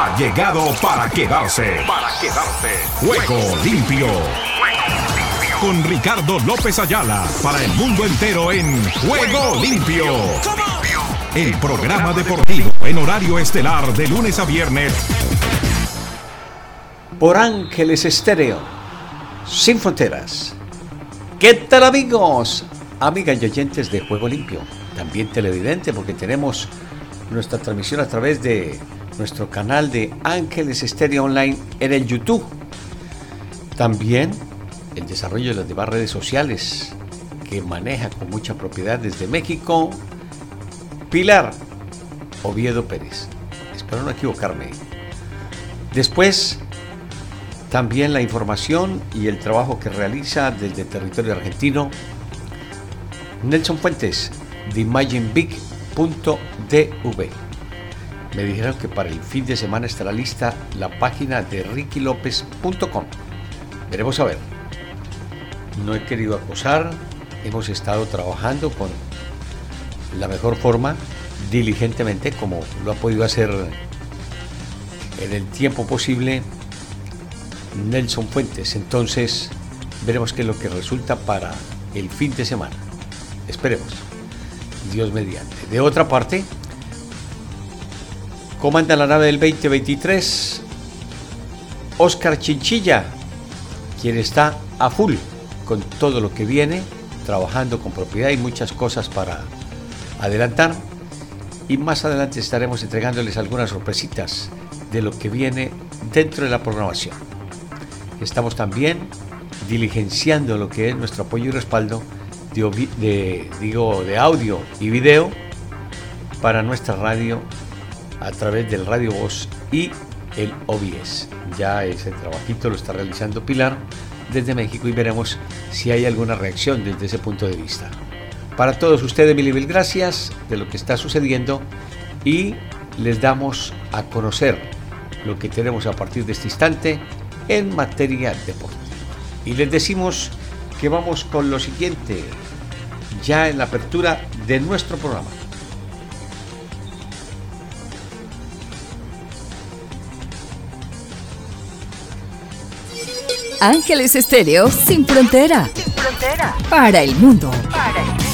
ha llegado para quedarse. Para quedarse. Juego limpio. Con Ricardo López Ayala para el mundo entero en Juego limpio. El programa deportivo en horario estelar de lunes a viernes. Por Ángeles Estéreo. Sin fronteras. ¿Qué tal amigos? Amigas y oyentes de Juego Limpio. También televidente porque tenemos nuestra transmisión a través de nuestro canal de Ángeles Estéreo Online en el YouTube. También el desarrollo de las demás redes sociales que maneja con mucha propiedad desde México Pilar Oviedo Pérez. Espero no equivocarme. Después, también la información y el trabajo que realiza desde territorio argentino Nelson Fuentes de ImagineBig.dv. Me dijeron que para el fin de semana estará lista la página de rickylopez.com. Veremos a ver. No he querido acosar, hemos estado trabajando con la mejor forma, diligentemente, como lo ha podido hacer en el tiempo posible Nelson Fuentes. Entonces, veremos qué es lo que resulta para el fin de semana. Esperemos. Dios mediante. De otra parte, comanda la nave del 2023 Oscar Chinchilla, quien está a full con todo lo que viene, trabajando con propiedad y muchas cosas para adelantar. Y más adelante estaremos entregándoles algunas sorpresitas de lo que viene dentro de la programación. Estamos también diligenciando lo que es nuestro apoyo y respaldo de, de audio y video para nuestra radio a través del Radio Voz y el OBS. Ya ese trabajito lo está realizando Pilar desde México y veremos si hay alguna reacción desde ese punto de vista. Para todos ustedes, mil y mil gracias de lo que está sucediendo y les damos a conocer lo que tenemos a partir de este instante en materia deportiva. Y les decimos que vamos con lo siguiente, ya en la apertura de nuestro programa. Ángeles Estéreo sin frontera. Sin frontera. Para el mundo. Para el mundo.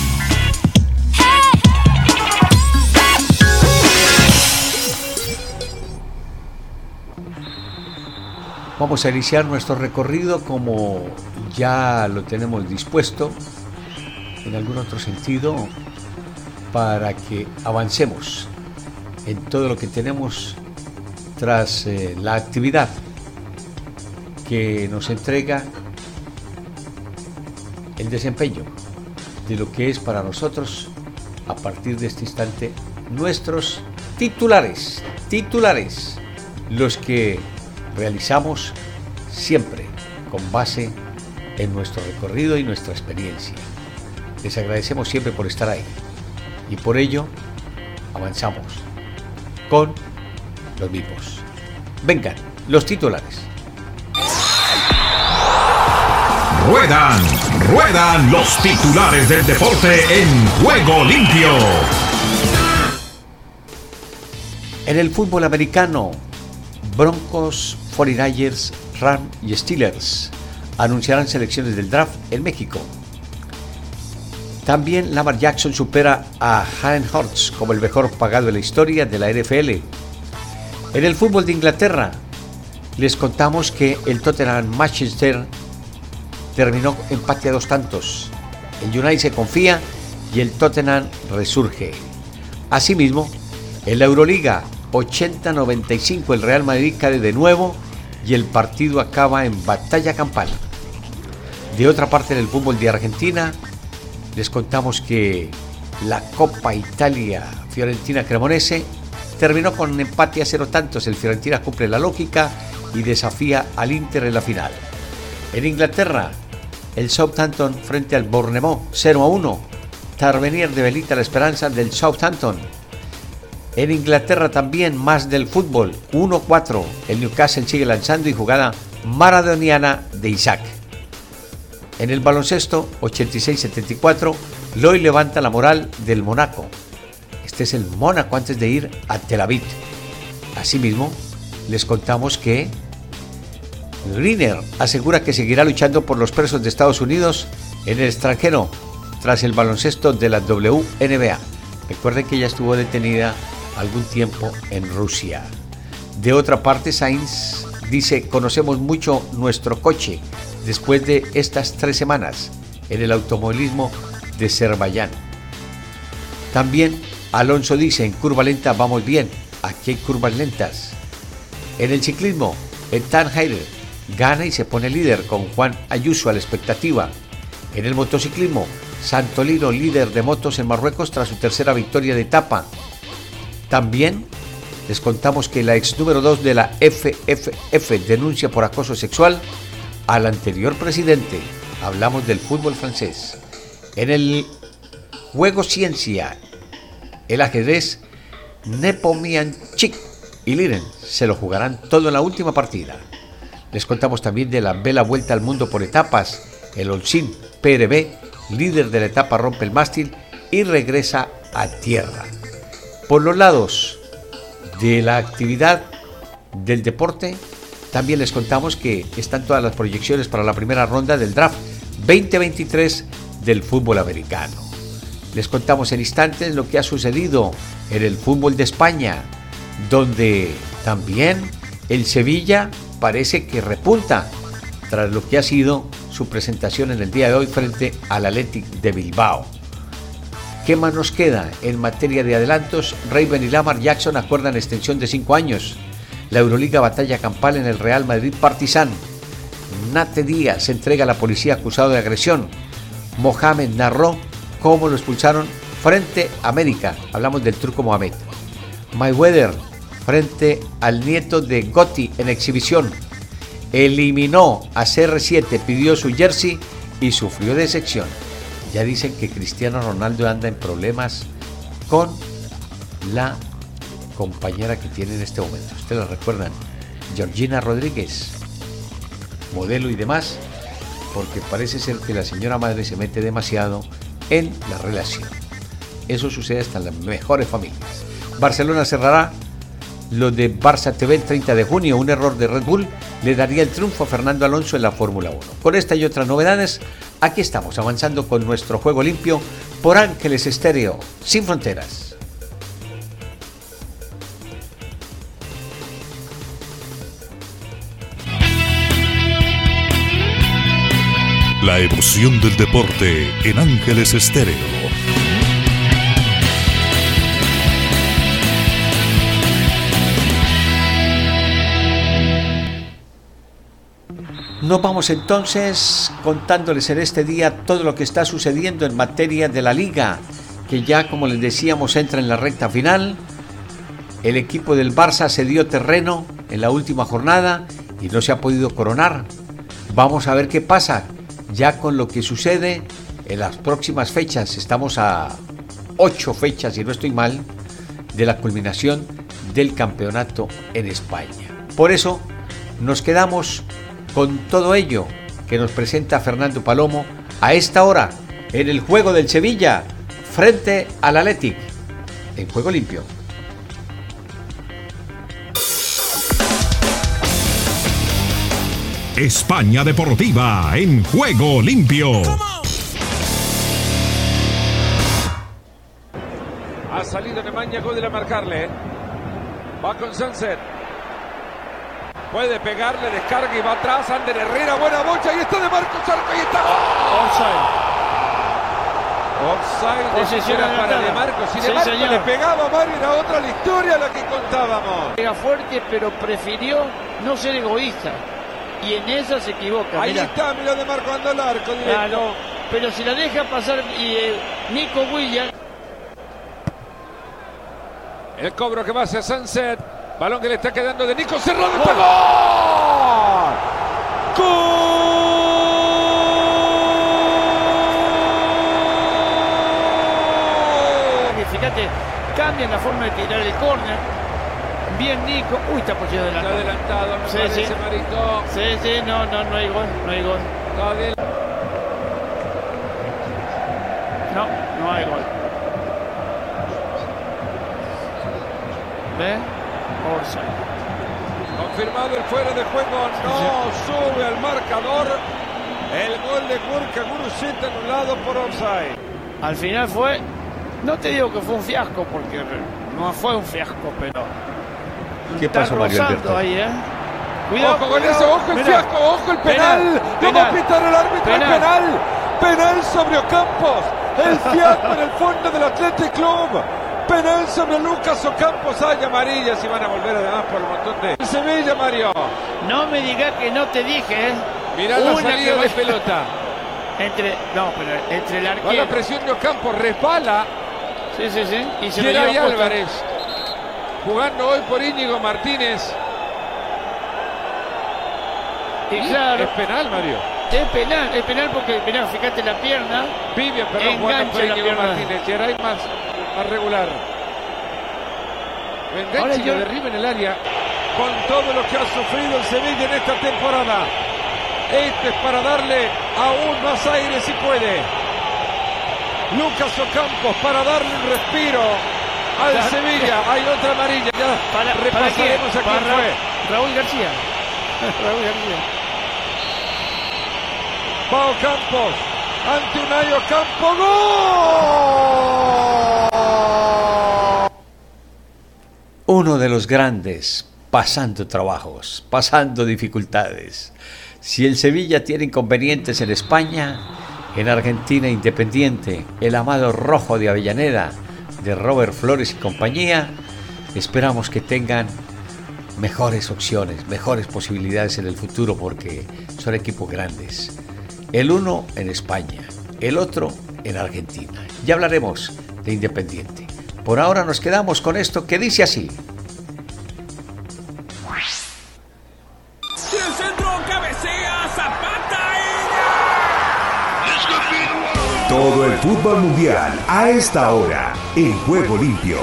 Vamos a iniciar nuestro recorrido como ya lo tenemos dispuesto, en algún otro sentido, para que avancemos en todo lo que tenemos tras eh, la actividad que nos entrega el desempeño de lo que es para nosotros a partir de este instante nuestros titulares, titulares, los que realizamos siempre con base en nuestro recorrido y nuestra experiencia. Les agradecemos siempre por estar ahí y por ello avanzamos con los mismos. Vengan, los titulares. Ruedan, ruedan los titulares del deporte en juego limpio. En el fútbol americano, Broncos 49ers, Ram y Steelers anunciarán selecciones del draft en México. También Lamar Jackson supera a Jalen Hurts como el mejor pagado de la historia de la NFL. En el fútbol de Inglaterra, les contamos que el Tottenham Manchester terminó empate a dos tantos. El United se confía y el Tottenham resurge. Asimismo, en la Euroliga 80-95 el Real Madrid cae de nuevo y el partido acaba en batalla campal. De otra parte, en el fútbol de Argentina, les contamos que la Copa Italia Fiorentina Cremonese terminó con empate a cero tantos. El Fiorentina cumple la lógica y desafía al Inter en la final. En Inglaterra, el Southampton frente al Bournemouth 0 a 1. Tarvenier debilita la esperanza del Southampton en Inglaterra también más del fútbol, 1-4. El Newcastle sigue lanzando y jugada maradoniana de Isaac. En el baloncesto, 86-74, Loy levanta la moral del Monaco. Este es el Mónaco antes de ir a Tel Aviv. Asimismo, les contamos que Greener asegura que seguirá luchando por los presos de Estados Unidos en el extranjero tras el baloncesto de la WNBA. Recuerden que ella estuvo detenida algún tiempo en Rusia. De otra parte, Sainz dice, conocemos mucho nuestro coche después de estas tres semanas en el automovilismo de Azerbaiyán. También Alonso dice, en curva lenta vamos bien, aquí hay curvas lentas. En el ciclismo, el Tan Heider gana y se pone líder con Juan Ayuso a la expectativa. En el motociclismo, Santolino líder de motos en Marruecos tras su tercera victoria de etapa. También les contamos que la ex número 2 de la FFF denuncia por acoso sexual al anterior presidente. Hablamos del fútbol francés. En el juego ciencia, el ajedrez, Nepomianchik y Liren se lo jugarán todo en la última partida. Les contamos también de la vela vuelta al mundo por etapas. El Olsin PRB, líder de la etapa, rompe el mástil y regresa a tierra. Por los lados de la actividad del deporte, también les contamos que están todas las proyecciones para la primera ronda del draft 2023 del fútbol americano. Les contamos en instantes lo que ha sucedido en el fútbol de España, donde también el Sevilla parece que repunta tras lo que ha sido su presentación en el día de hoy frente al Athletic de Bilbao. ¿Qué más nos queda en materia de adelantos? Raven y Lamar Jackson acuerdan extensión de 5 años. La Euroliga batalla campal en el Real Madrid Partizan. Nate Díaz entrega a la policía acusado de agresión. Mohamed narró cómo lo expulsaron frente a América. Hablamos del truco Mohamed. Mayweather frente al nieto de Gotti en exhibición. Eliminó a CR7, pidió su jersey y sufrió de sección. Ya dicen que Cristiano Ronaldo anda en problemas con la compañera que tiene en este momento. Ustedes la recuerdan, Georgina Rodríguez, modelo y demás, porque parece ser que la señora madre se mete demasiado en la relación. Eso sucede hasta en las mejores familias. Barcelona cerrará lo de Barça TV el 30 de junio. Un error de Red Bull le daría el triunfo a Fernando Alonso en la Fórmula 1. Con esta y otras novedades, aquí estamos avanzando con nuestro juego limpio por Ángeles Estéreo, sin fronteras. La emoción del deporte en Ángeles Estéreo. Nos vamos entonces contándoles en este día todo lo que está sucediendo en materia de la liga, que ya como les decíamos entra en la recta final. El equipo del Barça se dio terreno en la última jornada y no se ha podido coronar. Vamos a ver qué pasa ya con lo que sucede en las próximas fechas. Estamos a ocho fechas, si no estoy mal, de la culminación del campeonato en España. Por eso nos quedamos con todo ello que nos presenta Fernando Palomo a esta hora en el juego del Sevilla frente al Athletic en juego limpio. España Deportiva en juego limpio. Ha salido Nemanja de a marcarle. Va con Sunset. Puede pegarle, descarga y va atrás. Ander Herrera, buena bocha. Y está de Marcos Arco. Y está. Offside. Offside. para de Marcos. De Marcos le pegaba a Mario, era otra la historia la que contábamos. Era fuerte, pero prefirió no ser egoísta y en esa se equivoca. Ahí está, mira de Marco anda al arco directo. pero si la deja pasar y, eh, Nico Williams. El cobro que va hacia Sunset. Balón que le está quedando de Nico Cerrado. ¡Gol! ¡Gol! Fíjate, cambian la forma de tirar el córner Bien Nico. Uy, está apoyado adelantado. Está adelantado, me sí, parece, sí. Marito. Sí, sí, no, no, no hay gol, no hay gol. No, no hay gol. ¿Ve? Orsay. Confirmado el fuera de juego, no sube al marcador. El gol de Gurka Gurusit anulado por offside. Al final fue, no te digo que fue un fiasco, porque no fue un fiasco, pero ¿Qué pasó, Mario Alberto? ahí, ¿eh? Cuidado ojo con eso, ojo el Mirá. fiasco, ojo el penal. Penal, No va a penal. pitar el árbitro el Penal. penal. Penal sobre Ocampos. El fiasco en el fondo del Athletic Club. Penal sobre Lucas Ocampos. Hay amarillas y van a volver además por el montón de Sevilla, Mario. No me digas que no te dije, ¿eh? Mirá la Una salida que de pelota. Entre, no, pero entre el Va la arquero. presión de Ocampos, resbala. Sí, sí, sí. Y se Geray. Álvarez. Jugando hoy por Íñigo Martínez. Y claro, Es penal, Mario. es penal, es penal porque, mirá, fíjate la pierna. Vivian, perdón, jugando por la Íñigo pierna. Martínez. Geray más, más regular. Y yo- derriba en el área. Con todo lo que ha sufrido el Sevilla en esta temporada. Este es para darle aún más aire si puede. Lucas Ocampos para darle un respiro al. Sevilla. Hay otra amarilla. Ya Para, repasaremos a quién Para fue. Raúl García. Raúl García. Va Ocampos. Ante Unai Ocampo. ¡Gol! Uno de los grandes, pasando trabajos, pasando dificultades. Si el Sevilla tiene inconvenientes en España, en Argentina Independiente, el amado rojo de Avellaneda, de Robert Flores y compañía, esperamos que tengan mejores opciones, mejores posibilidades en el futuro porque son equipos grandes. El uno en España, el otro en Argentina. Ya hablaremos de Independiente. Por ahora nos quedamos con esto que dice así. Si el centro cabecea, Zapata Todo el fútbol mundial a esta hora en Juego Limpio.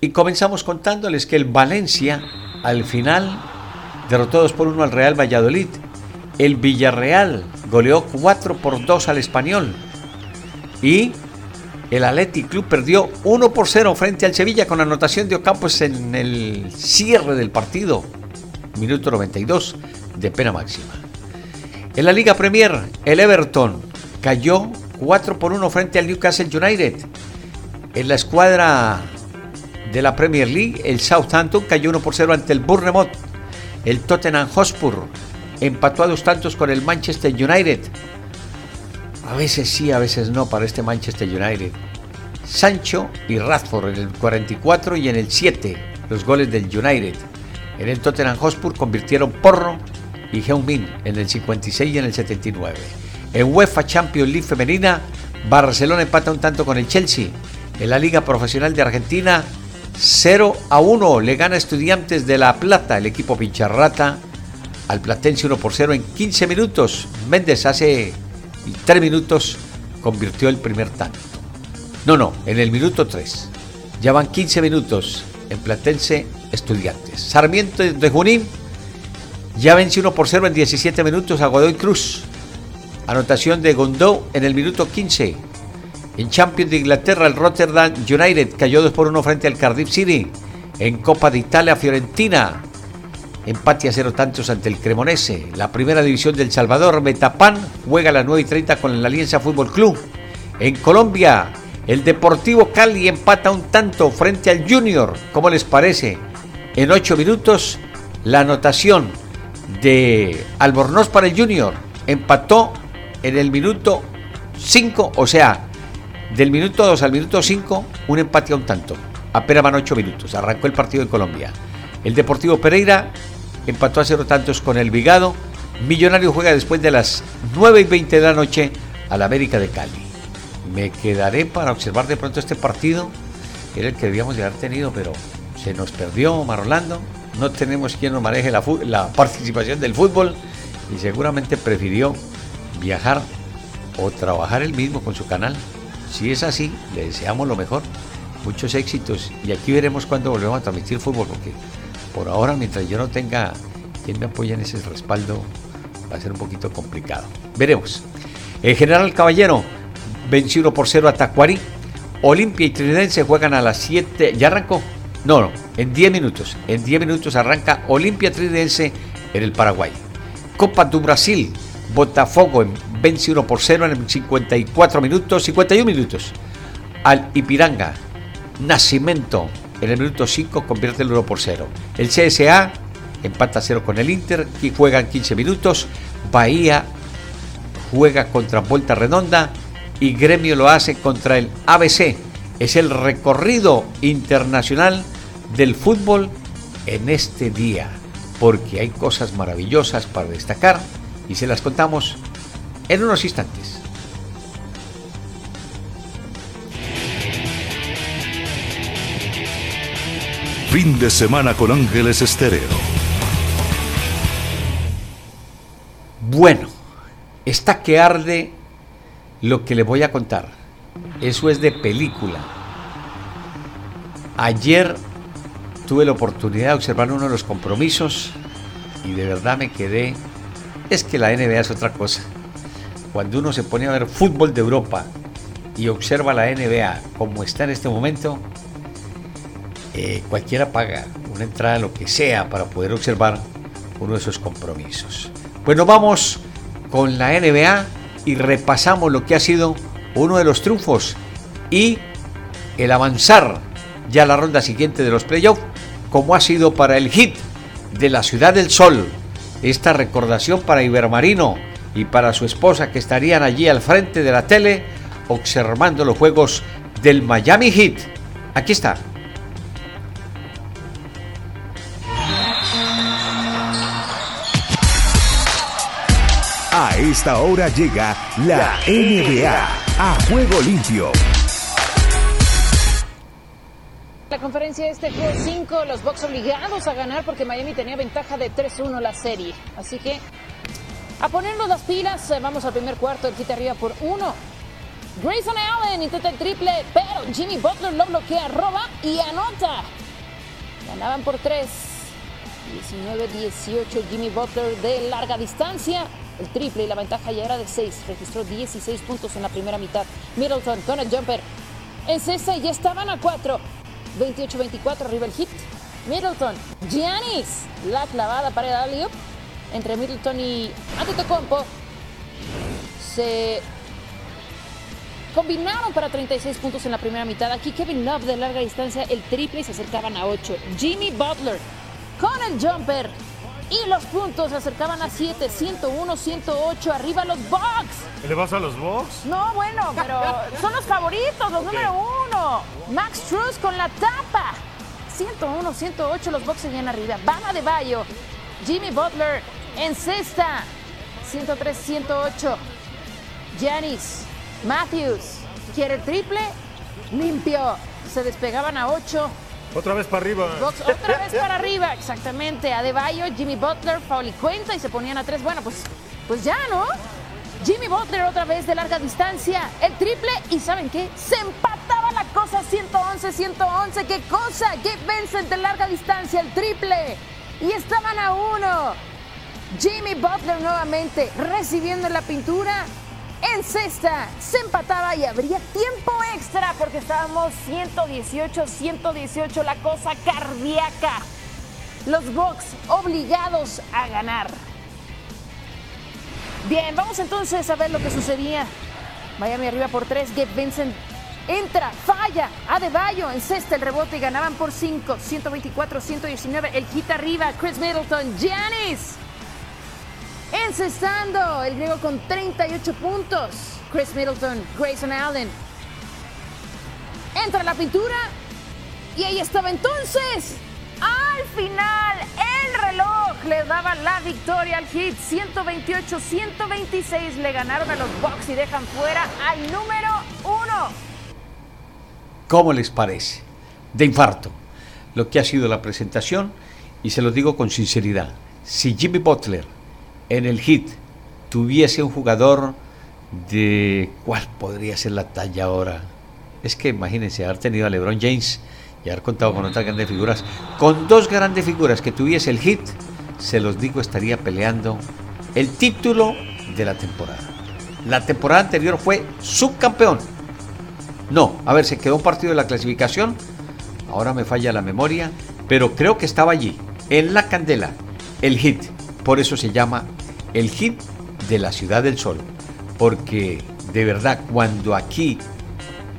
Y comenzamos contándoles que el Valencia, al final, derrotó 2 por 1 al Real Valladolid. El Villarreal goleó 4 por 2 al Español. Y el Athletic Club perdió 1 por 0 frente al Sevilla con anotación de Ocampos en el cierre del partido. Minuto 92 de pena máxima. En la Liga Premier, el Everton cayó 4 por 1 frente al Newcastle United. En la escuadra de la Premier League, el Southampton cayó 1 por 0 ante el Bournemouth. El Tottenham Hotspur empató a dos tantos con el Manchester United. A veces sí, a veces no para este Manchester United. Sancho y Radford en el 44 y en el 7 los goles del United. En el Tottenham Hotspur convirtieron Porro y Heung-min en el 56 y en el 79. En UEFA Champions League femenina, Barcelona empata un tanto con el Chelsea. En la Liga Profesional de Argentina, 0 a 1 le gana Estudiantes de La Plata, el equipo Pincharrata, al Platense 1 por 0 en 15 minutos. Méndez hace 3 minutos convirtió el primer tanto. No, no, en el minuto 3. Ya van 15 minutos en Platense Estudiantes. Sarmiento de Junín ya vence 1 por 0 en 17 minutos a Godoy Cruz. Anotación de Gondó en el minuto 15. En Champions de Inglaterra, el Rotterdam United cayó 2 por 1 frente al Cardiff City. En Copa de Italia, Fiorentina empate a cero tantos ante el Cremonese. La primera división del Salvador, Metapan, juega a las 9 y 30 con la Alianza Fútbol Club. En Colombia, el Deportivo Cali empata un tanto frente al Junior. ¿Cómo les parece? En 8 minutos, la anotación de Albornoz para el Junior empató en el minuto 5, o sea, del minuto 2 al minuto 5, un empate a un tanto. Apenas van 8 minutos. Arrancó el partido en Colombia. El Deportivo Pereira empató a cero tantos con el Vigado. Millonario juega después de las 9 y 20 de la noche al América de Cali. Me quedaré para observar de pronto este partido. Era el que debíamos de haber tenido, pero se nos perdió Marolando. No tenemos quien nos maneje la, participación del fútbol y seguramente prefirió viajar o trabajar él mismo con su canal. Si es así, le deseamos lo mejor, muchos éxitos y aquí veremos cuándo volvemos a transmitir fútbol, porque por ahora, mientras yo no tenga quien me apoye en ese respaldo, va a ser un poquito complicado. Veremos. El general Caballero venció 1 por 0 a Tacuarí. Olimpia y Tridense juegan a las 7. ¿Ya arrancó? No, no, en 10 minutos. En 10 minutos arranca Olimpia Tridense en el Paraguay. Copa do Brasil. Botafogo vence 1 por 0 en 54 minutos, 51 minutos. Al Ipiranga. Nacimiento en el minuto 5 convierte el 1 por 0. El CSA empata 0 con el Inter y juegan 15 minutos. Bahía juega contra Vuelta Redonda y Gremio lo hace contra el ABC. Es el recorrido internacional del fútbol en este día, porque hay cosas maravillosas para destacar y se las contamos en unos instantes. Fin de semana con Ángeles Estéreo. Bueno, está que arde lo que le voy a contar. Eso es de película. Ayer tuve la oportunidad de observar uno de los compromisos y de verdad me quedé. Es que la NBA es otra cosa. Cuando uno se pone a ver fútbol de Europa y observa la NBA como está en este momento, eh, cualquiera paga una entrada, lo que sea, para poder observar uno de esos compromisos. Bueno, vamos con la NBA y repasamos lo que ha sido uno de los triunfos y el avanzar ya a la ronda siguiente de los playoffs, como ha sido para el hit de la Ciudad del Sol. Esta recordación para Ibermarino y para su esposa que estarían allí al frente de la tele observando los juegos del Miami Heat. Aquí está. Esta hora llega la NBA a juego limpio. La conferencia este juego 5, los Bucks obligados a ganar porque Miami tenía ventaja de 3-1 la serie. Así que a ponernos las pilas, eh, vamos al primer cuarto, el quita arriba por uno. Grayson Allen intenta el triple, pero Jimmy Butler lo bloquea, roba y anota. Ganaban por 3. 19-18 Jimmy Butler de larga distancia. El triple y la ventaja ya era de 6. Registró 16 puntos en la primera mitad. Middleton con el jumper. En cesta ya estaban a 4. 28-24 arriba el hit. Middleton. Giannis. La clavada para el entre Middleton y Antetokounmpo. Se combinaron para 36 puntos en la primera mitad. Aquí Kevin Love de larga distancia el triple y se acercaban a 8. Jimmy Butler con el jumper y los puntos se acercaban a 7, 101, 108, arriba los Bucks. ¿Qué le vas a los Bucks? No, bueno, pero son los favoritos, los número uno. Max Truss con la tapa. 101, 108, los Bucks seguían arriba. Bama de Bayo, Jimmy Butler en cesta. 103, 108. Janis, Matthews, quiere triple, limpio. Se despegaban a 8. Otra vez para arriba. Otra vez para arriba, exactamente. Adebayo, Jimmy Butler, y cuenta y se ponían a tres. Bueno, pues, pues ya, ¿no? Jimmy Butler otra vez de larga distancia, el triple y ¿saben qué? Se empataba la cosa 111, 111. ¿Qué cosa? Gabe Vincent de larga distancia, el triple. Y estaban a uno. Jimmy Butler nuevamente recibiendo la pintura en cesta. Se empataba y habría tiempo extra porque estábamos 118, 118, la cosa cardíaca. Los Bucks obligados a ganar. Bien, vamos entonces a ver lo que sucedía. Miami arriba por 3, Gabe Vincent entra, falla, Adebayo en cesta el rebote y ganaban por 5, 124, 119, el hit arriba, Chris Middleton, Giannis encestando el griego con 38 puntos. Chris Middleton, Grayson Allen. Entra la pintura y ahí estaba entonces. Al final, el reloj le daba la victoria al Heat. 128-126 le ganaron a los Bucks y dejan fuera al número uno. ¿Cómo les parece? De infarto. Lo que ha sido la presentación y se lo digo con sinceridad. Si Jimmy Butler en el hit tuviese un jugador de cuál podría ser la talla ahora. Es que imagínense haber tenido a LeBron James y haber contado con otras grandes figuras. Con dos grandes figuras que tuviese el hit, se los digo, estaría peleando el título de la temporada. La temporada anterior fue subcampeón. No, a ver, se quedó un partido de la clasificación. Ahora me falla la memoria, pero creo que estaba allí, en la candela, el hit. Por eso se llama el hit de la Ciudad del Sol. Porque de verdad, cuando aquí,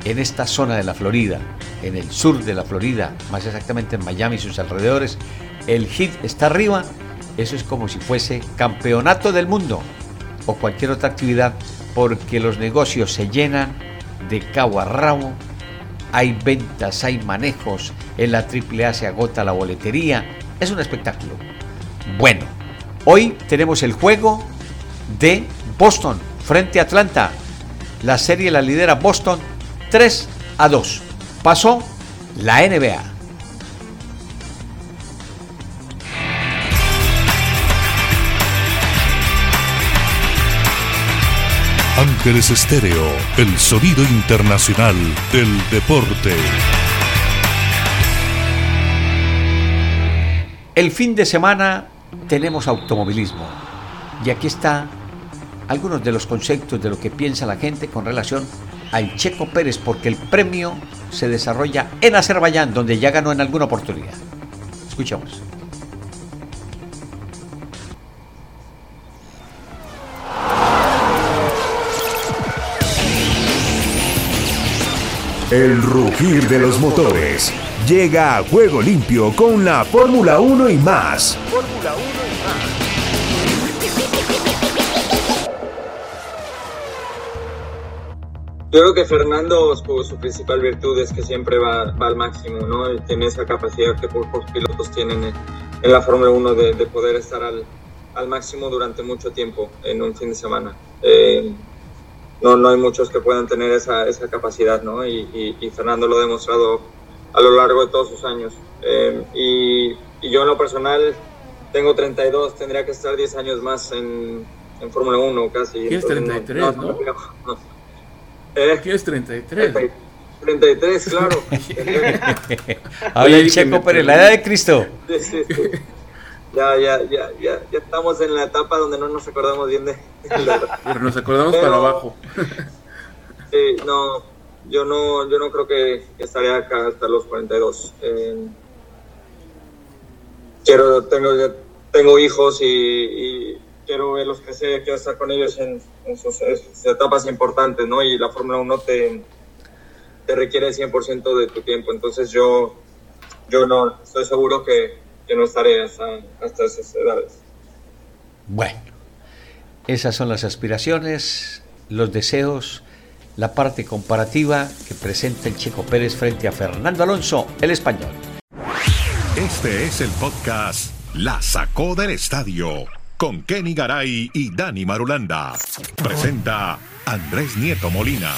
en esta zona de la Florida, en el sur de la Florida, más exactamente en Miami y sus alrededores, el hit está arriba, eso es como si fuese campeonato del mundo o cualquier otra actividad, porque los negocios se llenan de cabo a rabo, hay ventas, hay manejos, en la AAA se agota la boletería, es un espectáculo. Bueno, hoy tenemos el juego de Boston frente a Atlanta. La serie la lidera Boston 3 a 2. Pasó la NBA. Ángeles Estéreo, el sonido internacional del deporte. El fin de semana tenemos automovilismo. Y aquí está algunos de los conceptos de lo que piensa la gente con relación al Checo Pérez, porque el premio se desarrolla en Azerbaiyán, donde ya ganó en alguna oportunidad. Escuchamos. El rugir de los motores llega a juego limpio con la Fórmula 1 y más. Fórmula 1 Yo creo que Fernando, su, principal virtud es que siempre va, al máximo, ¿no? Tiene esa capacidad que pocos pilotos tienen en, la Fórmula 1 de, poder estar al, máximo durante mucho tiempo en un fin de semana. Eh, no, no hay muchos que puedan tener esa, esa capacidad, ¿no? Y, y, Fernando lo ha demostrado a lo largo de todos sus años. Eh, y, y, yo en lo personal tengo 32, tendría que estar 10 años más en, en Fórmula 1 casi. ¿Qué es 33, no? no, no ¿Eh? ¿Qué es 33? 33, claro. Habla el Checo Pérez, la edad de Cristo. Sí, sí, sí ya, ya, ya, ya, ya estamos en la etapa donde no nos acordamos bien de... Pero nos acordamos para abajo. Sí, no, yo no, yo no creo que, estaría acá hasta los 42. Eh, quiero, tengo, tengo hijos y, quiero verlos crecer, quiero estar con ellos en, sus, etapas importantes, ¿no? Y la Fórmula 1 te, te requiere el 100% de tu tiempo, entonces yo, yo no, estoy seguro que que no estaré hasta, hasta esas edades. Bueno, esas son las aspiraciones, los deseos, la parte comparativa que presenta el Checo Pérez frente a Fernando Alonso, el español. Este es el podcast La Sacó del Estadio con Kenny Garay y Dani Marulanda. Presenta Andrés Nieto Molina.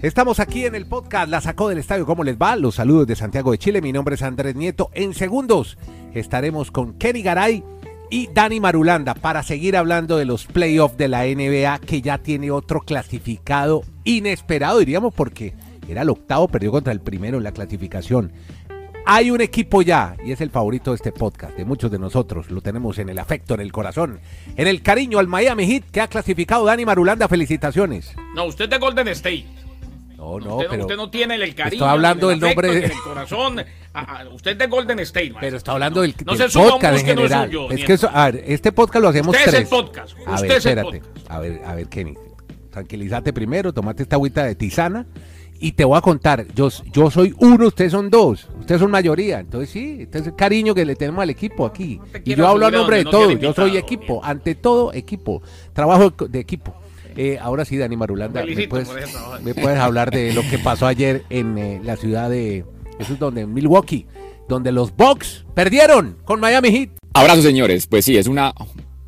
Estamos aquí en el podcast La Sacó del Estadio. ¿Cómo les va? Los saludos de Santiago de Chile. Mi nombre es Andrés Nieto. En segundos estaremos con Kenny Garay y Dani Marulanda para seguir hablando de los playoffs de la NBA que ya tiene otro clasificado inesperado, diríamos, porque era el octavo, perdió contra el primero en la clasificación. Hay un equipo ya, y es el favorito de este podcast, de muchos de nosotros. Lo tenemos en el afecto, en el corazón, en el cariño al Miami Heat que ha clasificado Dani Marulanda. Felicitaciones. No, usted de Golden State. No, no, usted, pero. Usted no tiene el cariño. Estoy hablando del nombre. El corazón. usted es de Golden State, Pero está hablando del, no del podcast en general. es que eso, a ver, este podcast lo hacemos usted tres. Es el podcast. A usted ver, es el espérate. podcast. A ver, a ver, Kenny. Tranquilízate primero, tomate esta agüita de tisana y te voy a contar. Yo, yo soy uno, ustedes son dos. Ustedes son mayoría. Entonces, sí, este es el cariño que le tenemos al equipo aquí. y yo hablo a nombre de todos. Yo soy equipo. Ante todo, equipo. Trabajo de equipo. Eh, ahora sí, Dani Marulanda, ¿me puedes, hablar de lo que pasó ayer en eh, la ciudad de, eso es donde, Milwaukee, donde los Bucks perdieron con Miami Heat. Abrazo, señores. Pues sí, es una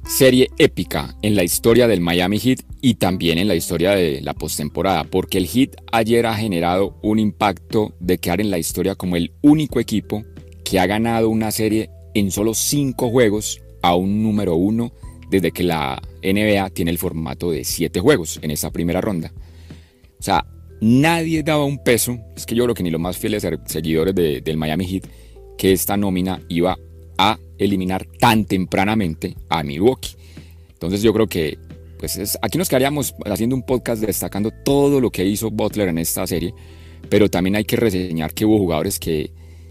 serie épica en la historia del Miami Heat y también en la historia de la postemporada, porque el Heat ayer ha generado un impacto de quedar en la historia como el único equipo que ha ganado una serie en solo cinco juegos a un número uno desde que la NBA tiene el formato de siete juegos en esa primera ronda. O sea, nadie daba un peso, es que yo creo que ni los más fieles seguidores del Miami Heat, que esta nómina iba a eliminar tan tempranamente a Milwaukee. Entonces yo creo que pues es- aquí nos quedaríamos haciendo un podcast destacando todo lo que hizo Butler en esta serie, pero también hay que reseñar que hubo jugadores que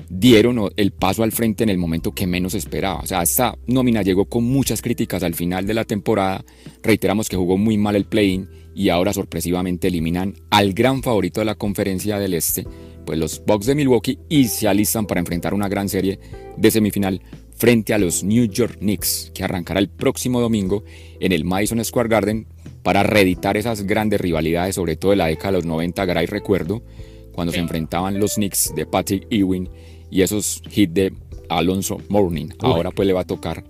dieron el paso al frente en el momento que menos esperaba. O sea, esta nómina llegó con muchas críticas al final de la temporada. Reiteramos que jugó muy mal el play-in y ahora sorpresivamente eliminan al gran favorito de la conferencia del Este, pues los Bucks de Milwaukee, y se alistan para enfrentar una gran serie de semifinal frente a los New York Knicks, que arrancará el próximo domingo en el Madison Square Garden para reeditar esas grandes rivalidades, sobre todo de la década de los 90, Garay recuerdo, cuando se enfrentaban los Knicks de Patrick Ewing y esos hits de Alonso Mourning. Ahora pues le va a tocar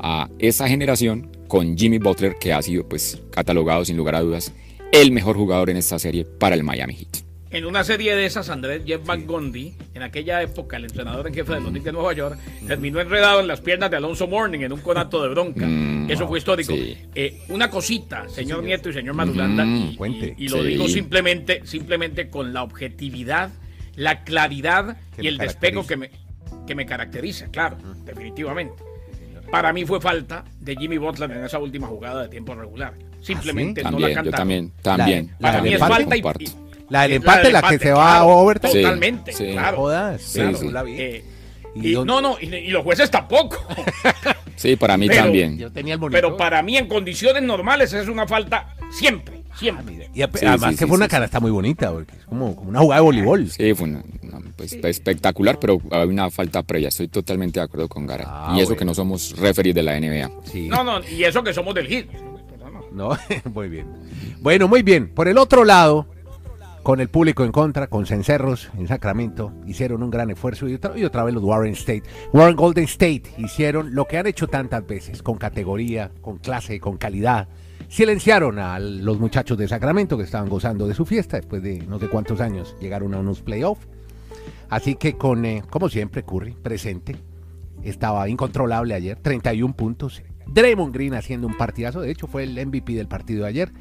a esa generación con Jimmy Butler, que ha sido pues catalogado sin lugar a dudas el mejor jugador en esta serie para el Miami Heat. En una serie de esas, Andrés Jeff Van Gundy, en aquella época, el entrenador en jefe de los Knicks de Nueva York, terminó enredado en las piernas de Alonso Morning en un conato de bronca. Eso fue histórico. sí. Eh, una cosita, señor Nieto y señor Madulanda, Mm, y, y- y lo Sí. digo simplemente, simplemente con la objetividad, la claridad y el despego que me, que me caracteriza, claro, definitivamente. Para mí fue falta de Jimmy Butler en esa última jugada de tiempo regular. Simplemente no la También, cantaron. también, también. La- Para del mí es empate. falta y, La del empate, la que se va a overtime. Totalmente, sí. claro. Jodas, Sí, pero sí. no la vi. Eh, ¿Y no, no, y, y los jueces tampoco. Sí, para mí Pero- también. Yo tenía el. Pero para mí, en condiciones normales, es una falta siempre, siempre. Y además sí, que sí, fue una sí, canasta muy bonita, porque es como, como una jugada de voleibol. Sí, fue una- una, pues, espectacular, pero hay una falta previa. Estoy totalmente de acuerdo con Gara. Ah, y eso bueno. que no somos referees de la NBA. Sí. No, no, y eso que somos del hit. No, muy bien. Bueno, muy bien. Por el otro lado, con el público en contra, con cencerros en Sacramento, hicieron un gran esfuerzo y otra, y otra vez los Warren State, Warren Golden State hicieron lo que han hecho tantas veces, con categoría, con clase, con calidad. Silenciaron a los muchachos de Sacramento que estaban gozando de su fiesta después de no sé cuántos años llegaron a unos playoffs. Así que con, eh, como siempre, Curry presente. Estaba incontrolable ayer, 31 puntos. Draymond Green haciendo un partidazo, de hecho fue el MVP del partido de ayer.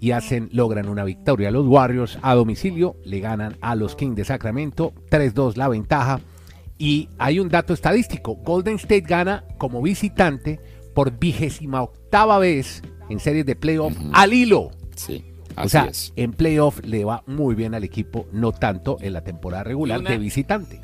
Y hacen, logran una victoria. Los Warriors a domicilio le ganan a los Kings de Sacramento, 3-2 la ventaja. Y hay un dato estadístico, Golden State gana como visitante por vigésima octava vez en series de playoff al hilo. Sí, O sea, es. en playoff le va muy bien al equipo, no tanto en la temporada regular una- de visitante.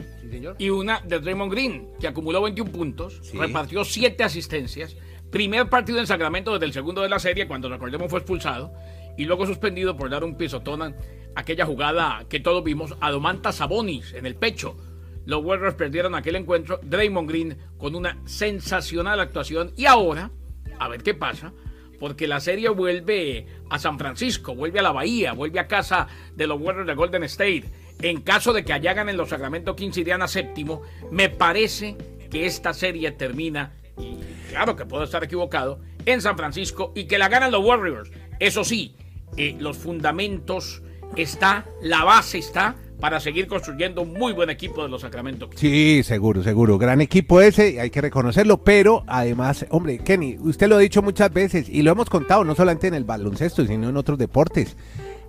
Y una de Draymond Green, que acumuló 21 puntos, Sí. repartió 7 asistencias. Primer partido en Sacramento desde el segundo de la serie, cuando recordemos fue expulsado. Y luego suspendido por dar un pisotón a aquella jugada que todos vimos a Domantas Sabonis en el pecho. Los Warriors perdieron aquel encuentro. Draymond Green con una sensacional actuación. Y ahora, a ver qué pasa, porque la serie vuelve a San Francisco, vuelve a la Bahía, vuelve a casa de los Warriors de Golden State. En caso de que allá ganen los Sacramento Kings y Diana séptimo, me parece que esta serie termina, y claro que puedo estar equivocado, en San Francisco y que la ganan los Warriors. Eso sí, eh, los fundamentos está, la base está para seguir construyendo un muy buen equipo de los Sacramento. Sí, seguro, seguro. Gran equipo ese, hay que reconocerlo, pero además, hombre, Kenny, usted lo ha dicho muchas veces y lo hemos contado no solamente en el baloncesto, sino en otros deportes.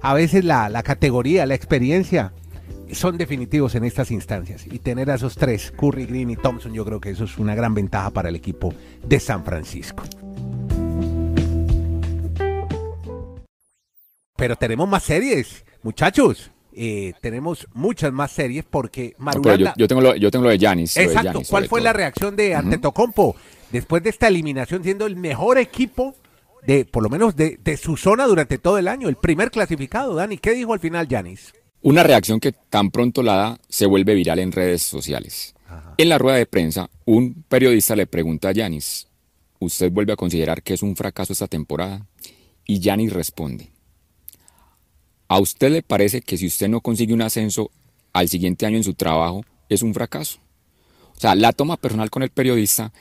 A veces la, la categoría, la experiencia son definitivos en estas instancias y tener a esos tres, Curry, Green y Thompson, yo creo que eso es una gran ventaja para el equipo de San Francisco. Pero tenemos más series, muchachos. Eh, tenemos muchas más series porque No, pero yo, Marulanda... yo tengo lo, yo tengo lo de de Exacto. Giannis, ¿Cuál fue todo. la reacción de Antetokounmpo después de esta eliminación siendo el mejor equipo de, por lo menos de, de su zona durante todo el año, el primer clasificado, Dani? ¿Qué dijo al final Yanis? Una reacción que tan pronto la da se vuelve viral en redes sociales. En la rueda de prensa, un periodista le pregunta a Yanis, ¿usted vuelve a considerar que es un fracaso esta temporada? Y Yanis responde, ¿a usted le parece que si usted no consigue un ascenso al siguiente año en su trabajo es un fracaso? O sea, la toma personal con el periodista,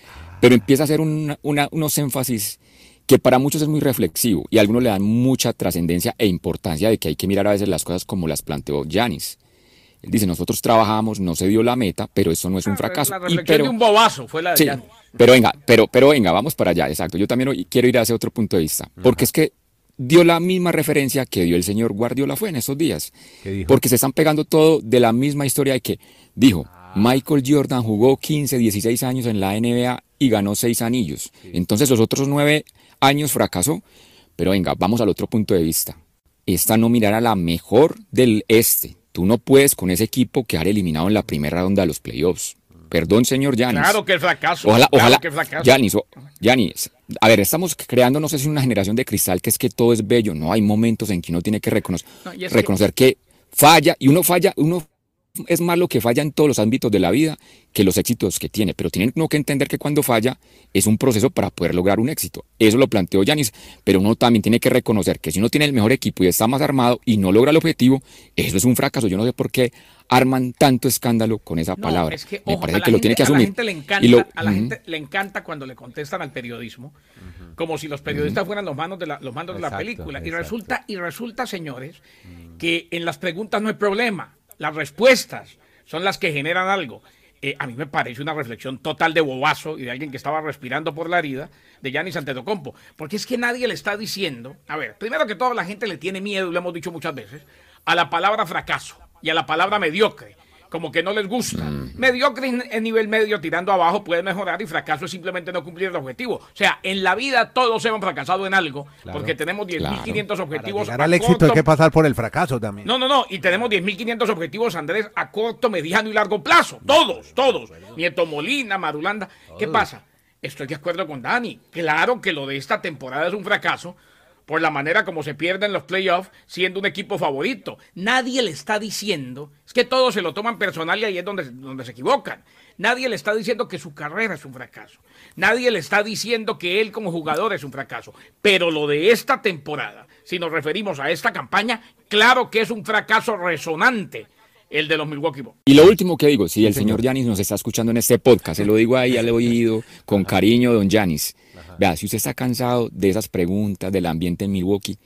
pero empieza a hacer una- una- unos énfasis que para muchos es muy reflexivo y a algunos le dan mucha trascendencia e importancia de que hay que mirar a veces las cosas como las planteó Yanis. Él dice, nosotros trabajamos, no se dio la meta, pero eso no es un fracaso. La Y reflexión pero- de un bobazo fue la de Sí, pero venga, pero, pero venga, vamos para allá, exacto. Yo también quiero ir a ese otro punto de vista, porque es que dio la misma referencia que dio el señor Guardiola fue en esos días. Porque se están pegando todo de la misma historia de que dijo, Michael Jordan jugó 15, 16 años en la NBA y ganó 6 anillos. Entonces los otros 9 años fracasó. Pero venga, vamos al otro punto de vista. Esta no mirará la mejor del este. Tú no puedes con ese equipo quedar eliminado en la primera ronda de los playoffs. Perdón, señor Yanis. Claro que es fracaso. Ojalá, claro ojalá. que fracaso. O- Yanis, a ver, estamos creando, no sé si una generación de cristal que es que todo es bello. No hay momentos en que uno tiene que reconocer, No, que- reconocer que... falla y uno falla, uno es más lo que falla en todos los ámbitos de la vida que los éxitos que tiene, pero tienen uno que entender que cuando falla es un proceso para poder lograr un éxito. Eso lo planteó Yanis, pero uno también tiene que reconocer que si uno tiene el mejor equipo y está más armado y no logra el objetivo, eso es un fracaso. Yo no sé por qué arman tanto escándalo con esa No, palabra. es que, Me parece a la que lo gente- tiene que A la asumir. gente le encanta, Y lo- a la gente le encanta cuando le contestan al periodismo, como si los periodistas fueran los manos de la, los mandos de la película. Y exacto. resulta, y resulta, señores, que en las preguntas no hay problema. Las respuestas son las que generan algo. Eh, a mí me parece una reflexión total de bobazo y de alguien que estaba respirando por la herida de Giannis Antetokounmpo. Porque es que nadie le está diciendo, a ver, primero que todo la gente le tiene miedo, lo hemos dicho muchas veces, a la palabra fracaso y a la palabra mediocre. Como que no les gusta. Mediocre en- nivel medio, tirando abajo, puede mejorar y fracaso es simplemente no cumplir el objetivo. O sea, en la vida todos hemos fracasado en algo Claro. porque tenemos 10.500 objetivos. Llegar a al éxito hay corto- que pasar por el fracaso también. no, no, no. Y tenemos 10.500 objetivos, Andrés, a corto, mediano y largo plazo. Todos, todos. Nieto Molina, Marulanda. ¿Qué pasa? Estoy de acuerdo con Dani. Claro que lo de esta temporada es un fracaso por la manera como se pierden los playoffs siendo un equipo favorito. Nadie le está diciendo, es que todos se lo toman personal y ahí es donde, donde se equivocan. Nadie le está diciendo que su carrera es un fracaso. Nadie le está diciendo que él como jugador es un fracaso. Pero lo de esta temporada, si nos referimos a esta campaña, claro que es un fracaso resonante el de los Milwaukee Bucks. Y lo último que digo, si el señor Yanis nos está escuchando en este podcast, se lo digo ahí al oído, con cariño, don Yanis. Vea, si usted está cansado de esas preguntas del ambiente en Milwaukee,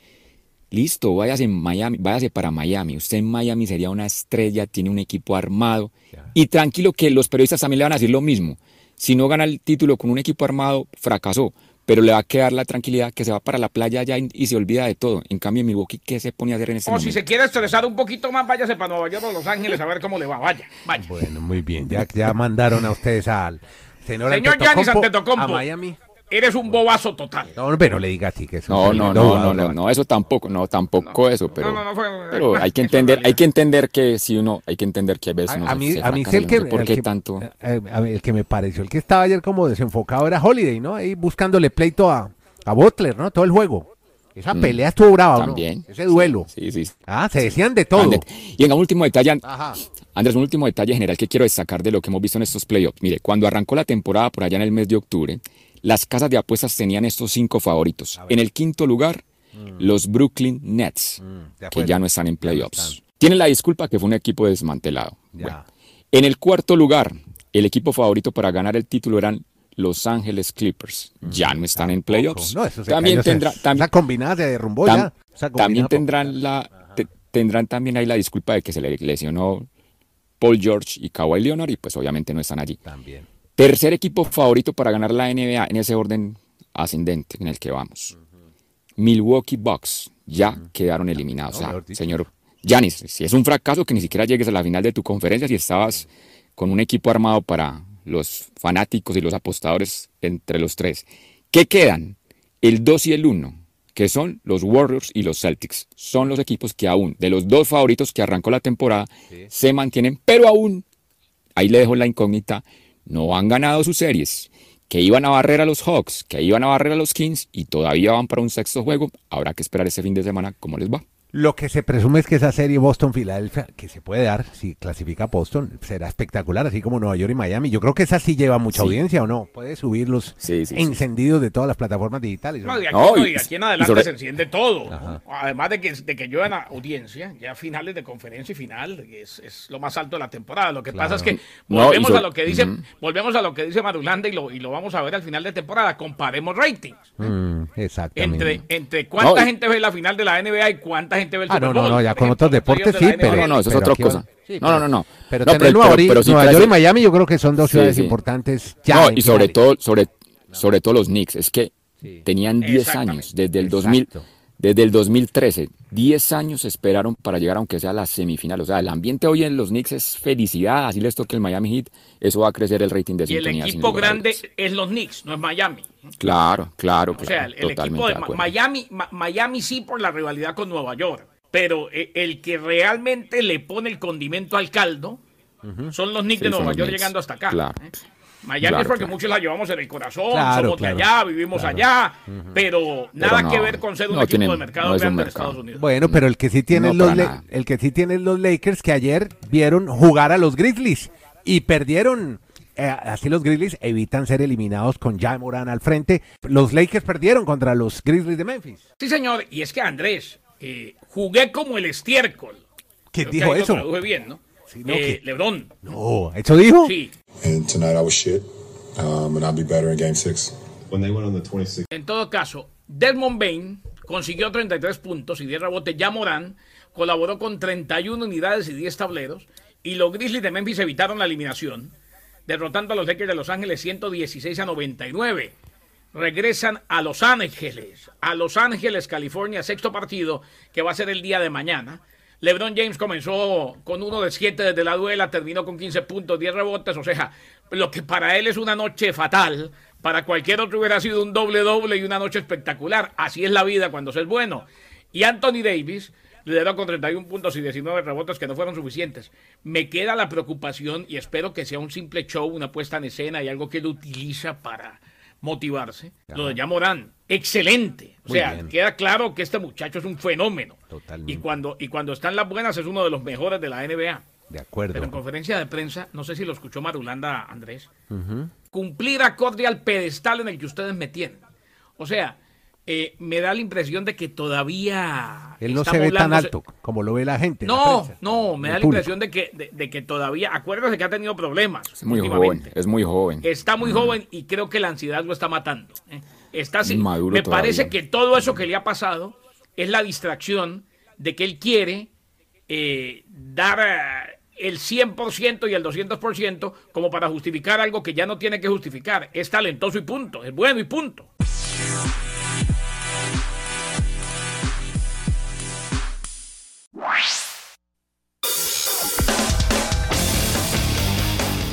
listo, váyase, en Miami, váyase para Miami. Usted en Miami sería una estrella, tiene un equipo armado. Y tranquilo que los periodistas también le van a decir lo mismo. Si no gana el título con un equipo armado, fracasó. Pero le va a quedar la tranquilidad que se va para la playa allá y, se olvida de todo. En cambio, en Milwaukee, ¿qué se pone a hacer en este O momento? si se quiere estresar un poquito más, váyase para Nueva York o Los Ángeles a ver cómo le va. Vaya, vaya. Bueno, muy bien. Ya, ya mandaron a ustedes al señor, Señor Giannis Antetokounmpo Antetokounmpo, a Miami. Eres un bobazo total. No, pero le diga así que es un No, no, no, no, no, no, eso tampoco, no, tampoco eso, pero, no, no, fue- pero hay que eso entender, en hay que entender que si uno, hay que entender que a veces uno A, mí, se a mí el que, no sé por el qué que- tanto. eh, a mí el que me pareció, el que estaba ayer como desenfocado era Holiday, ¿no? Ahí buscándole pleito a, a Butler, ¿no? Todo el juego. Esa Mm, pelea estuvo brava, ¿no? también. Ese duelo. Sí, sí. Ah, se decían de todo. Y en un último detalle, Ajá. Andrés, un último detalle general que quiero destacar de lo que hemos visto en estos playoffs. Mire, cuando arrancó la temporada por allá en el mes de octubre, las casas de apuestas tenían estos cinco favoritos. En el quinto lugar, los Brooklyn Nets, Mm, de que ya no están en playoffs. Tienen la disculpa que fue un equipo desmantelado. Bueno, en el cuarto lugar, el equipo favorito para ganar el título eran Los Ángeles Clippers. Ya no están en playoffs. No, eso se también cayó, se- tendrá, esa también, combinada derrumbó tam- ya. También tendrán la te- tendrán también ahí la disculpa de que se le lesionó Paul George y Kawhi Leonard y pues obviamente no están allí. También. Tercer equipo favorito para ganar la NBA en ese orden ascendente en el que vamos. Milwaukee Bucks ya quedaron eliminados. O sea, señor Giannis, si es un fracaso que ni siquiera llegues a la final de tu conferencia si estabas con un equipo armado para los fanáticos y los apostadores entre los tres. ¿Qué quedan? El 2 y el 1, que son los Warriors y los Celtics. Son los equipos que aún, de los dos favoritos que arrancó la temporada, se mantienen, pero aún, ahí le dejo la incógnita, no han ganado sus series. Que iban a barrer a los Hawks, que iban a barrer a los Kings y todavía van para un sexto juego. Habrá que esperar ese fin de semana cómo les va. Lo que se presume es que esa serie Boston-Filadelfia, que se puede dar si clasifica Boston, será espectacular, así como Nueva York y Miami. Yo creo que esa sí lleva mucha Sí. audiencia, ¿o no? Puede subir los Sí, sí, sí. encendidos de todas las plataformas digitales. No, de aquí, No, no, y- y aquí en adelante sobre- se enciende todo. Además de que, de que lluevan a audiencia, ya finales de conferencia y final, es, es lo más alto de la temporada. Lo que pasa es que No, volvemos sobre- a lo que dice, volvemos a lo que dice Marulanda y lo, y lo vamos a ver al final de temporada. Comparemos ratings. Mm, exactamente. Entre, entre cuánta No, y- gente ve la final de la NBA y cuánta gente ve el Ah, Super no, no, Bowl. no, ya con otros deportes de sí, pero... No, no, eso es otra cosa. No, no, no, no. Pero No, tener pero- Nueva, York y Miami yo creo que son dos ciudades importantes ya. No, y sobre todo, sobre, sobre todo los Knicks, es que tenían 10 Exactamente. años, desde el 2000, Exacto. Desde el 2013, 10 años esperaron para llegar aunque sea a la semifinal. O sea, el ambiente hoy en los Knicks es felicidad, así les toque el Miami Heat, eso va a crecer el rating de Y el sintonía. sin equipo grande es los Knicks, no es Miami. Claro, claro, O sea, claro, el, el equipo de. Miami, Miami sí por la rivalidad con Nueva York, pero eh, el que realmente le pone el condimento al caldo son los Knicks Sí, de Nueva York Knicks. llegando hasta acá. Claro. ¿eh? Miami Claro, es porque claro. muchos la llevamos en el corazón, Claro, somos claro, de allá, vivimos claro. allá, pero nada no, que ver con ser un no equipo tienen- de mercado no es un grande de mercado. Estados Unidos. Bueno, pero el que sí tienen No, los el que sí tienen los Lakers que ayer vieron jugar a los Grizzlies y perdieron. eh, así los Grizzlies evitan ser eliminados con Ja Morán al frente. Los Lakers perdieron contra los Grizzlies de Memphis. Sí, señor, y es que Andrés, eh, jugué como el estiércol. ¿Quién Creo que dijo lo eso? traduje bien, ¿no? no, Eh, que- Lebron. No, ¿eso dijo? Sí. And tonight I was shit, um, and I'll be better in game six. When they went on the 26 En todo caso, Desmond Bain consiguió 33 puntos y 10 rebotes. Ya Morán colaboró con 31 unidades y 10 tableros. Y los Grizzlies de Memphis evitaron la eliminación, derrotando a los Lakers de Los Ángeles 116 a 99. Regresan a Los Ángeles, a Los Ángeles, California, sexto partido, que va a ser el día de mañana. LeBron James comenzó con uno de 7 desde la duela, terminó con 15 puntos, 10 rebotes, o sea, lo que para él es una noche fatal, para cualquier otro hubiera sido un doble doble y una noche espectacular. Así es la vida cuando se es bueno. Y Anthony Davis lideró con 31 puntos y 19 rebotes que no fueron suficientes. Me queda la preocupación y espero que sea un simple show, una puesta en escena y algo que él utiliza para motivarse. Lo de Yamorán, excelente. O Muy sea, bien. queda claro que este muchacho es un fenómeno. Totalmente. Y cuando, y cuando están las buenas es uno de los mejores de la NBA. De acuerdo. Pero en conferencia de prensa, no sé si lo escuchó Marulanda Andrés, Ujú. cumplir acorde al pedestal en el que ustedes me tienen. O sea, eh, me da la impresión de que todavía... Él no se ve tan alto como lo ve la gente. la No, prensa, no, me da la público. impresión de que, de, de que todavía, acuérdate que ha tenido problemas. Es muy joven, es muy joven. Está muy joven y creo que la ansiedad lo está matando. ¿eh? Está así. Me todavía. parece que todo eso que le ha pasado es la distracción de que él quiere eh, dar eh, el 100% y el 200% como para justificar algo que ya no tiene que justificar. Es talentoso y punto. Es bueno y punto.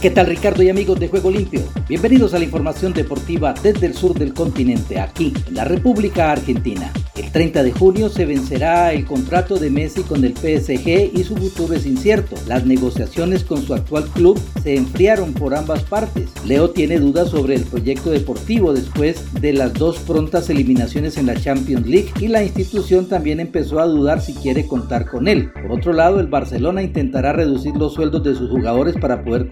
¿Qué tal Ricardo y amigos de Juego Limpio? Bienvenidos a la información deportiva desde el sur del continente, aquí en la República Argentina. El 30 de junio se vencerá el contrato de Messi con el PSG y su futuro es incierto. Las negociaciones con su actual club se enfriaron por ambas partes. Leo tiene dudas sobre el proyecto deportivo después de las dos prontas eliminaciones en la Champions League y la institución también empezó a dudar si quiere contar con él. Por otro lado, el Barcelona intentará reducir los sueldos de sus jugadores para poder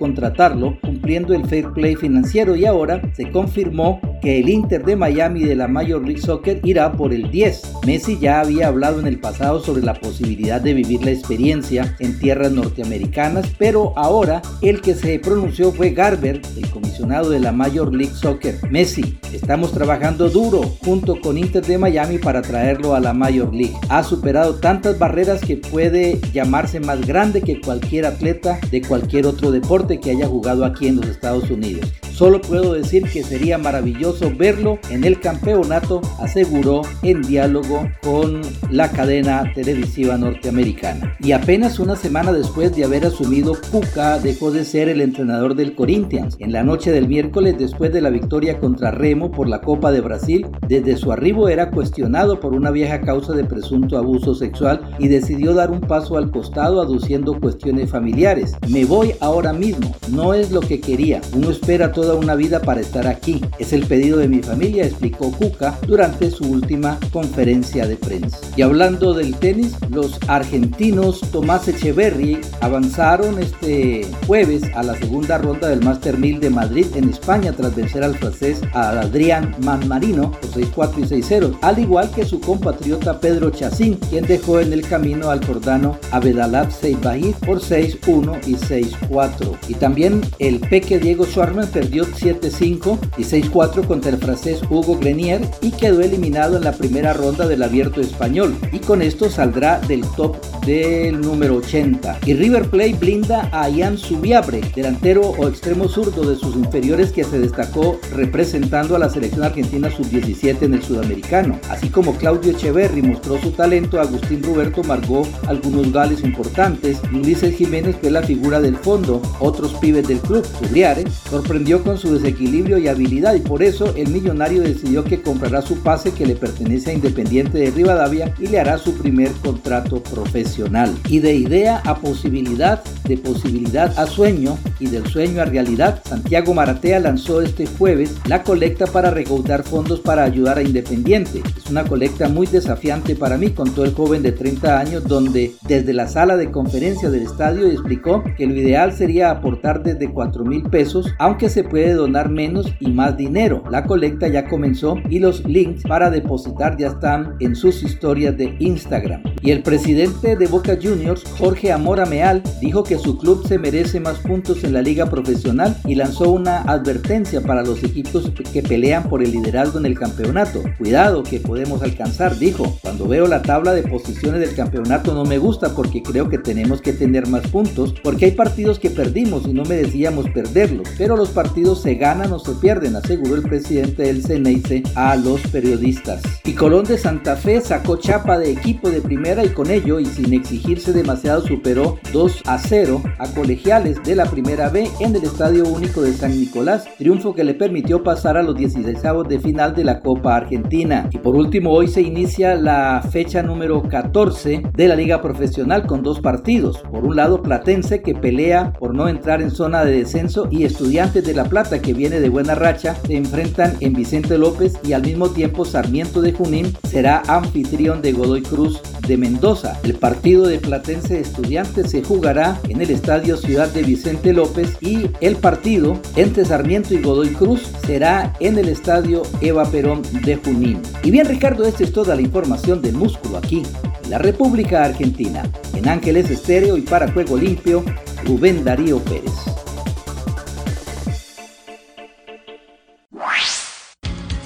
cumpliendo el fair play financiero y ahora se confirmó que el Inter de Miami de la Major League Soccer irá por el 10. Messi ya había hablado en el pasado sobre la posibilidad de vivir la experiencia en tierras norteamericanas, pero ahora el que se pronunció fue Garber, el comisionado de la Major League Soccer. Messi, estamos trabajando duro junto con Inter de Miami para traerlo a la Major League. Ha superado tantas barreras que puede llamarse más grande que cualquier atleta de cualquier otro deporte que haya jugado aquí en los Estados Unidos. Solo puedo decir que sería maravilloso verlo en el campeonato, aseguró en diálogo con la cadena televisiva norteamericana. Y apenas una semana después de haber asumido Cuca dejó de ser el entrenador del Corinthians. En la noche del miércoles después de la victoria contra Remo por la Copa de Brasil, desde su arribo era cuestionado por una vieja causa de presunto abuso sexual y decidió dar un paso al costado aduciendo cuestiones familiares. Me voy ahora mismo, no es lo que quería, uno espera toda una vida para estar aquí, es el pedido de mi familia, explicó Cuca durante su última conferencia de prensa. Y hablando del tenis, los argentinos Tomás Echeverry avanzaron este jueves a la segunda ronda del Master 1000 de Madrid en España tras vencer al francés Adrián Manmarino por 6-4 y 6-0, al igual que su compatriota Pedro Chacín, quien dejó en el camino al jordano Abedalab Seibaid por 6-1 y 6-4. Y también el peque Diego Schwartzman perdió perdió 7-5 y 6-4 contra el francés Hugo Grenier y quedó eliminado en la primera ronda del abierto español y con esto saldrá del top del número 80. Y River Plate blinda a Ian Subiabre, delantero o extremo zurdo de sus inferiores que se destacó representando a la selección argentina sub-17 en el sudamericano. Así como Claudio Echeverri mostró su talento, Agustín Roberto marcó algunos goles importantes Ulises Jiménez fue la figura del fondo. Otros pibes del club, Subiabre, sorprendió con su desequilibrio y habilidad y por eso el millonario decidió que comprará su pase que le pertenece a Independiente de Rivadavia y le hará su primer contrato profesional. Y de idea a posibilidad, de posibilidad a sueño y del sueño a realidad, Santiago Maratea lanzó este jueves la colecta para recaudar fondos para ayudar a Independiente. Es una colecta muy desafiante para mí, contó el joven de 30 años, donde desde la sala de conferencia del estadio explicó que lo ideal sería aportar desde 4 mil pesos, aunque se puede donar menos y más dinero. La colecta ya comenzó y los links para depositar ya están en sus historias de Instagram. Y el presidente de Boca Juniors, Jorge Amora Meal, dijo que su club se merece más puntos en la liga profesional y lanzó una advertencia para los equipos que pelean por el liderazgo en el campeonato. Cuidado que podemos alcanzar, dijo. Cuando veo la tabla de posiciones del campeonato no me gusta porque creo que tenemos que tener más puntos porque hay partidos que perdimos y no merecíamos perderlos, pero los partidos se ganan o se pierden, aseguró el presidente del Ceneice a los periodistas. Y Colón de Santa Fe sacó chapa de equipo de primera y con ello y sin exigirse demasiado superó 2 a 0 a colegiales de la primera B en el Estadio Único de San Nicolás, triunfo que le permitió pasar a los 16 de final de la Copa Argentina. Y por último, hoy se inicia la fecha número 14 de la Liga Profesional con dos partidos. Por un lado, Platense que pelea por no entrar en zona de descenso y Estudiantes de La Plata que viene de buena racha se enfrentan en Vicente López y al mismo tiempo Sarmiento de Junín será anfitrión de Godoy Cruz de Mendoza. El partido de Platense Estudiantes se jugará en el Estadio Ciudad de Vicente López y el partido entre Sarmiento y Godoy Cruz será en el Estadio Eva Perón de Junín. Y bien Ricardo, esta es toda la información del músculo aquí, la República Argentina. En Ángeles Estéreo y para Juego Limpio, Rubén Darío Pérez.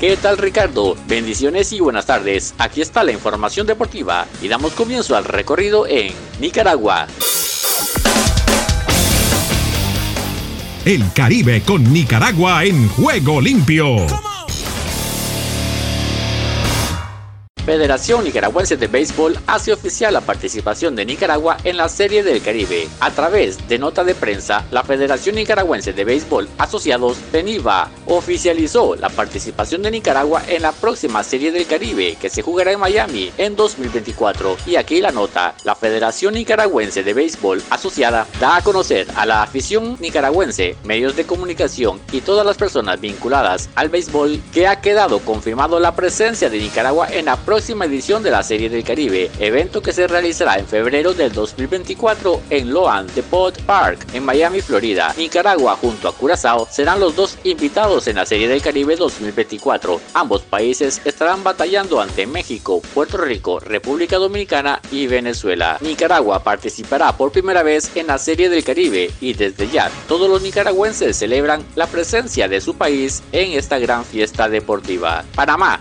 ¿Qué tal Ricardo? Bendiciones y buenas tardes. Aquí está la información deportiva y damos comienzo al recorrido en Nicaragua. El Caribe con Nicaragua en juego limpio. Federación Nicaragüense de Béisbol hace oficial la participación de Nicaragua en la Serie del Caribe. A través de nota de prensa, la Federación Nicaragüense de Béisbol Asociados, FENIVA, oficializó la participación de Nicaragua en la próxima Serie del Caribe que se jugará en Miami en 2024. Y aquí la nota, la Federación Nicaragüense de Béisbol Asociada da a conocer a la afición nicaragüense, medios de comunicación y todas las personas vinculadas al béisbol que ha quedado confirmado la presencia de Nicaragua en la próxima próxima edición de la Serie del Caribe, evento que se realizará en febrero del 2024 en Loan Depot Park, en Miami, Florida. Nicaragua junto a Curazao serán los dos invitados en la Serie del Caribe 2024. Ambos países estarán batallando ante México, Puerto Rico, República Dominicana y Venezuela. Nicaragua participará por primera vez en la Serie del Caribe y desde ya todos los nicaragüenses celebran la presencia de su país en esta gran fiesta deportiva. Panamá.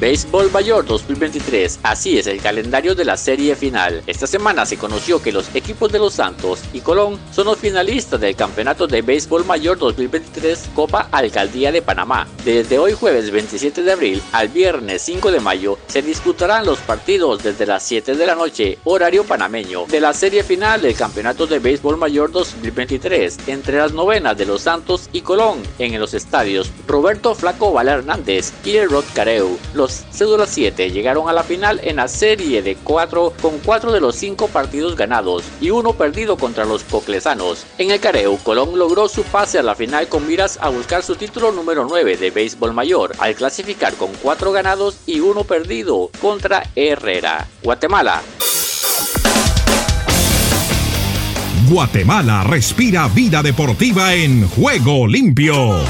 Béisbol Mayor 2023, así es el calendario de la serie final. Esta semana se conoció que los equipos de Los Santos y Colón son los finalistas del Campeonato de Béisbol Mayor 2023 Copa Alcaldía de Panamá. Desde hoy jueves 27 de abril al viernes 5 de mayo se disputarán los partidos desde las 7 de la noche, horario panameño, de la serie final del Campeonato de Béisbol Mayor 2023 entre las novenas de Los Santos y Colón en los estadios Roberto Flaco Val Hernández y Rod Careu. Los Cédula 7 llegaron a la final en la serie de 4 con 4 de los 5 partidos ganados y uno perdido contra los coclesanos. En el Careo, Colón logró su pase a la final con miras a buscar su título número 9 de béisbol mayor, al clasificar con 4 ganados y 1 perdido contra Herrera. Guatemala. Guatemala respira vida deportiva en juego limpio.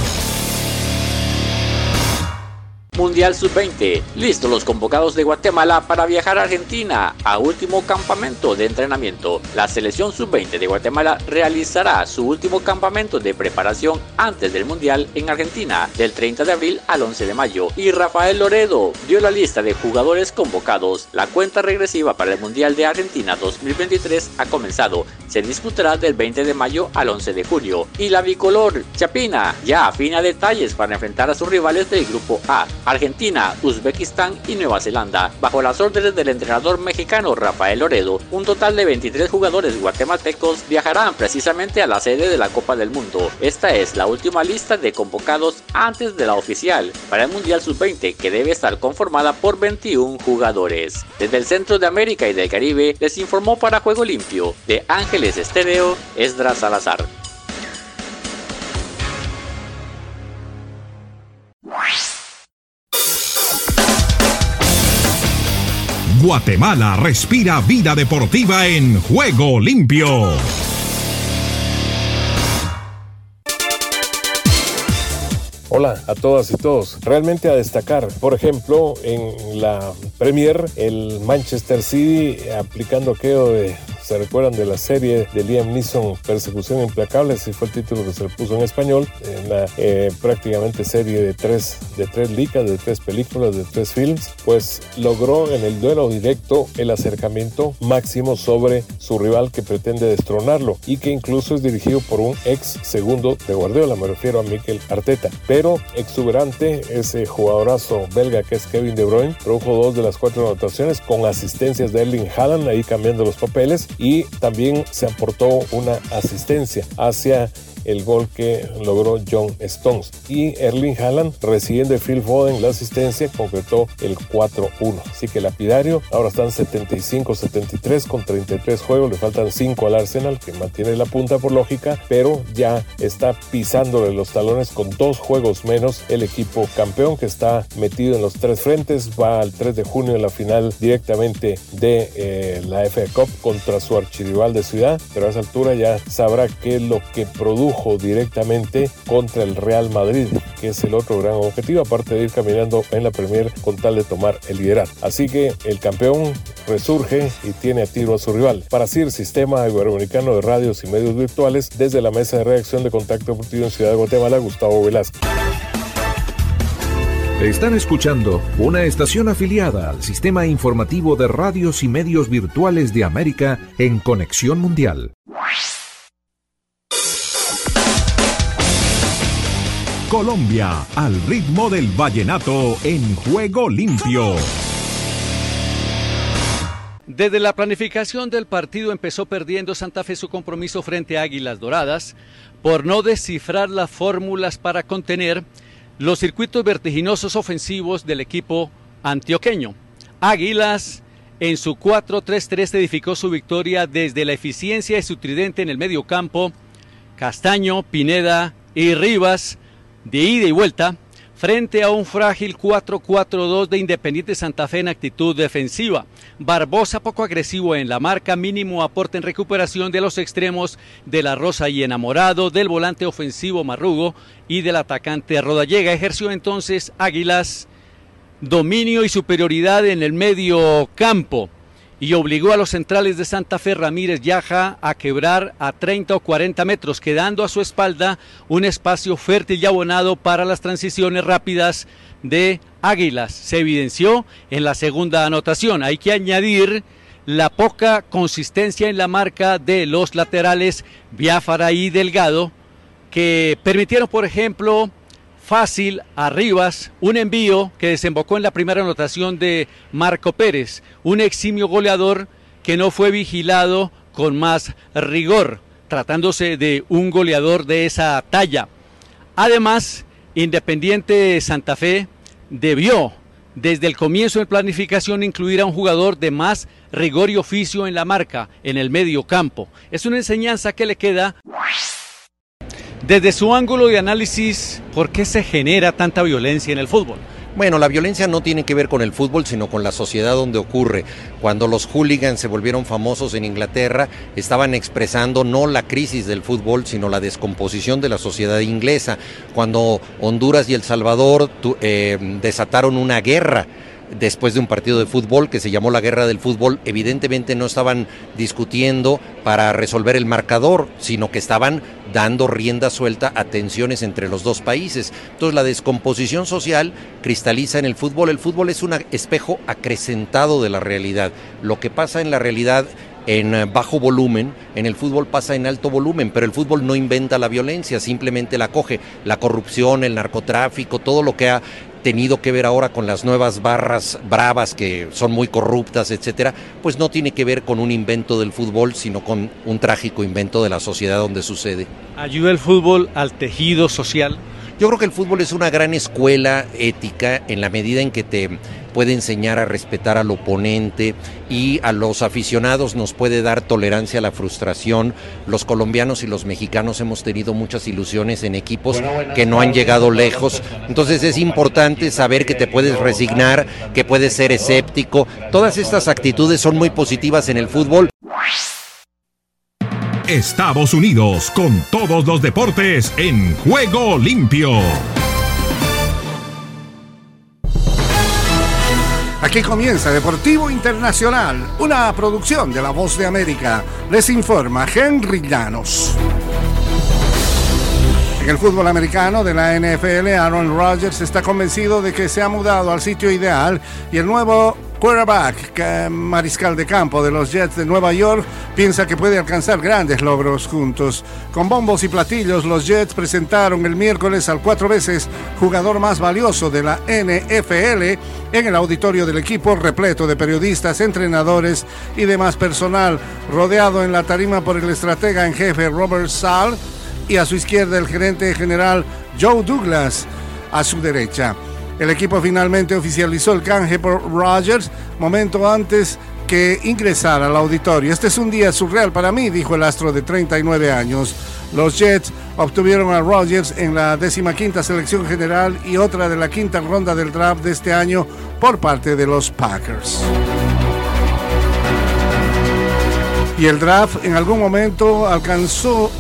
Mundial Sub-20. Listos los convocados de Guatemala para viajar a Argentina a último campamento de entrenamiento. La selección Sub-20 de Guatemala realizará su último campamento de preparación antes del Mundial en Argentina del 30 de abril al 11 de mayo. Y Rafael Loredo dio la lista de jugadores convocados. La cuenta regresiva para el Mundial de Argentina 2023 ha comenzado. Se disputará del 20 de mayo al 11 de junio. Y la bicolor Chapina ya afina detalles para enfrentar a sus rivales del grupo A, Argentina, Uzbekistán y Nueva Zelanda. Bajo las órdenes del entrenador mexicano Rafael Loredo, un total de 23 jugadores guatemaltecos viajarán precisamente a la sede de la Copa del Mundo. Esta es la última lista de convocados antes de la oficial para el Mundial Sub-20 que debe estar conformada por 21 jugadores. Desde el centro de América y del Caribe les informó para Juego Limpio de Ángeles Estéreo Esdras Salazar. Guatemala respira vida deportiva en juego limpio. Hola a todas y todos. Realmente a destacar, por ejemplo, en la Premier, el Manchester City aplicando aquello de ¿Se recuerdan de la serie de Liam Neeson, Persecución Implacable? Ese fue el título que se le puso en español. En la eh, prácticamente serie de tres, de tres licas, de tres películas, de tres films, pues logró en el duelo directo el acercamiento máximo sobre su rival que pretende destronarlo y que incluso es dirigido por un ex segundo de Guardiola, me refiero a Mikel Arteta. Pero exuberante, ese jugadorazo belga que es Kevin De Bruyne, produjo dos de las cuatro anotaciones con asistencias de Erling Haaland ahí cambiando los papeles y también se aportó una asistencia hacia el gol que logró John Stones. Y Erling Haaland, recién de Phil Foden la asistencia, concretó el 4-1. Así que lapidario, ahora están 75-73 con 33 juegos, le faltan 5 al Arsenal, que mantiene la punta por lógica, pero ya está pisándole los talones con dos juegos menos el equipo campeón que está metido en los tres frentes, va al 3 de junio en la final directamente de eh, la FA Cup contra su archirival de ciudad, pero a esa altura ya sabrá qué es lo que produjo directamente contra el Real Madrid, que es el otro gran objetivo, aparte de ir caminando en la Premier con tal de tomar el liderazgo. Así que el campeón resurge y tiene a tiro a su rival. Para CIR, Sistema Iberoamericano de Radios y Medios Virtuales, desde la Mesa de Reacción de Contacto Deportivo en Ciudad de Guatemala, Gustavo Velázquez. Están escuchando una estación afiliada al Sistema Informativo de Radios y Medios Virtuales de América en Conexión Mundial. Colombia, al ritmo del vallenato en juego limpio. Desde la planificación del partido empezó perdiendo Santa Fe su compromiso frente a Águilas Doradas por no descifrar las fórmulas para contener los circuitos vertiginosos ofensivos del equipo antioqueño. Águilas en su 4-3-3 edificó su victoria desde la eficiencia de su tridente en el medio campo, Castaño, Pineda y Rivas, de ida y vuelta frente a un frágil 4-4-2 de Independiente Santa Fe en actitud defensiva. Barbosa poco agresivo en la marca, mínimo aporte en recuperación de los extremos de la Rosa y enamorado del volante ofensivo Marrugo y del atacante Rodallega. Ejerció entonces Águilas dominio y superioridad en el medio campo y obligó a los centrales de Santa Fe Ramírez Yaja a quebrar a 30 o 40 metros, quedando a su espalda un espacio fértil y abonado para las transiciones rápidas de Águilas. Se evidenció en la segunda anotación. Hay que añadir la poca consistencia en la marca de los laterales Biafara y Delgado, que permitieron, por ejemplo, fácil a Rivas, un envío que desembocó en la primera anotación de Marco Pérez, un eximio goleador que no fue vigilado con más rigor, tratándose de un goleador de esa talla. Además, Independiente Santa Fe debió desde el comienzo de planificación incluir a un jugador de más rigor y oficio en la marca, en el medio campo. Es una enseñanza que le queda desde su ángulo de análisis, ¿por qué se genera tanta violencia en el fútbol? Bueno, la violencia no tiene que ver con el fútbol, sino con la sociedad donde ocurre. Cuando los hooligans se volvieron famosos en Inglaterra, estaban expresando no la crisis del fútbol, sino la descomposición de la sociedad inglesa. Cuando Honduras y El Salvador eh, desataron una guerra después de un partido de fútbol que se llamó la guerra del fútbol, evidentemente no estaban discutiendo para resolver el marcador, sino que estaban dando rienda suelta a tensiones entre los dos países. Entonces la descomposición social cristaliza en el fútbol. El fútbol es un espejo acrecentado de la realidad. Lo que pasa en la realidad en bajo volumen, en el fútbol pasa en alto volumen, pero el fútbol no inventa la violencia, simplemente la coge. La corrupción, el narcotráfico, todo lo que ha tenido que ver ahora con las nuevas barras bravas que son muy corruptas, etcétera, pues no tiene que ver con un invento del fútbol, sino con un trágico invento de la sociedad donde sucede. ¿Ayuda el fútbol al tejido social? Yo creo que el fútbol es una gran escuela ética en la medida en que te puede enseñar a respetar al oponente y a los aficionados nos puede dar tolerancia a la frustración. Los colombianos y los mexicanos hemos tenido muchas ilusiones en equipos que no han llegado lejos. Entonces es importante saber que te puedes resignar, que puedes ser escéptico. Todas estas actitudes son muy positivas en el fútbol. Estados Unidos con todos los deportes en juego limpio. Aquí comienza Deportivo Internacional, una producción de La Voz de América. Les informa Henry Llanos. En el fútbol americano de la NFL, Aaron Rodgers está convencido de que se ha mudado al sitio ideal y el nuevo quarterback, mariscal de campo de los Jets de Nueva York, piensa que puede alcanzar grandes logros juntos. Con bombos y platillos, los Jets presentaron el miércoles al cuatro veces jugador más valioso de la NFL en el auditorio del equipo repleto de periodistas, entrenadores y demás personal, rodeado en la tarima por el estratega en jefe Robert Sall y a su izquierda el gerente general Joe Douglas a su derecha. El equipo finalmente oficializó el canje por Rogers momento antes que ingresara al auditorio. Este es un día surreal para mí, dijo el astro de 39 años. Los Jets obtuvieron a Rogers en la quinta selección general y otra de la quinta ronda del draft de este año por parte de los Packers. Y el draft en algún momento alcanzó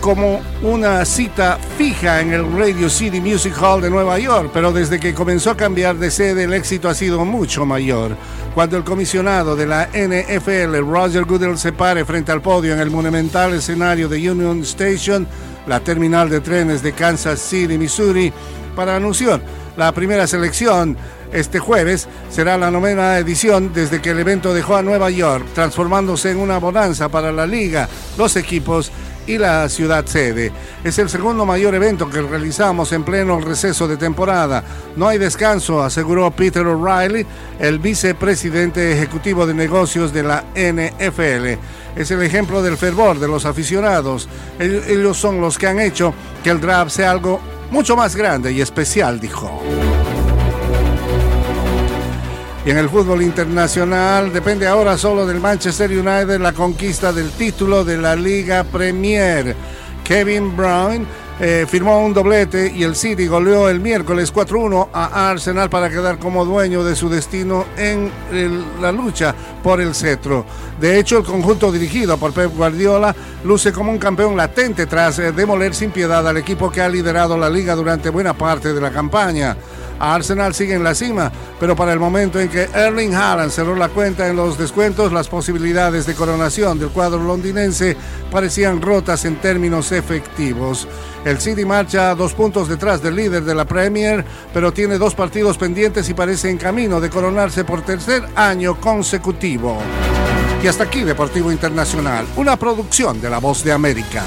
como una cita fija en el Radio City Music Hall de Nueva York, pero desde que comenzó a cambiar de sede el éxito ha sido mucho mayor. Cuando el comisionado de la NFL, Roger Goodell, se pare frente al podio en el monumental escenario de Union Station, la terminal de trenes de Kansas City, Missouri, para anunciar la primera selección este jueves será la novena edición desde que el evento dejó a Nueva York, transformándose en una bonanza para la liga, los equipos y la ciudad sede. Es el segundo mayor evento que realizamos en pleno receso de temporada. No hay descanso, aseguró Peter O'Reilly, el vicepresidente ejecutivo de negocios de la NFL. Es el ejemplo del fervor de los aficionados. Ellos son los que han hecho que el draft sea algo mucho más grande y especial, dijo. Y en el fútbol internacional depende ahora solo del Manchester United la conquista del título de la Liga Premier. Kevin Brown eh, firmó un doblete y el City goleó el miércoles 4-1 a Arsenal para quedar como dueño de su destino en la lucha por el cetro. De hecho, el conjunto dirigido por Pep Guardiola luce como un campeón latente tras eh, demoler sin piedad al equipo que ha liderado la liga durante buena parte de la campaña. Arsenal sigue en la cima, pero para el momento en que Erling Haaland cerró la cuenta en los descuentos, las posibilidades de coronación del cuadro londinense parecían rotas en términos efectivos. El City marcha dos puntos detrás del líder de la Premier, pero tiene dos partidos pendientes y parece en camino de coronarse por tercer año consecutivo. Y hasta aquí Deportivo Internacional, una producción de La Voz de América.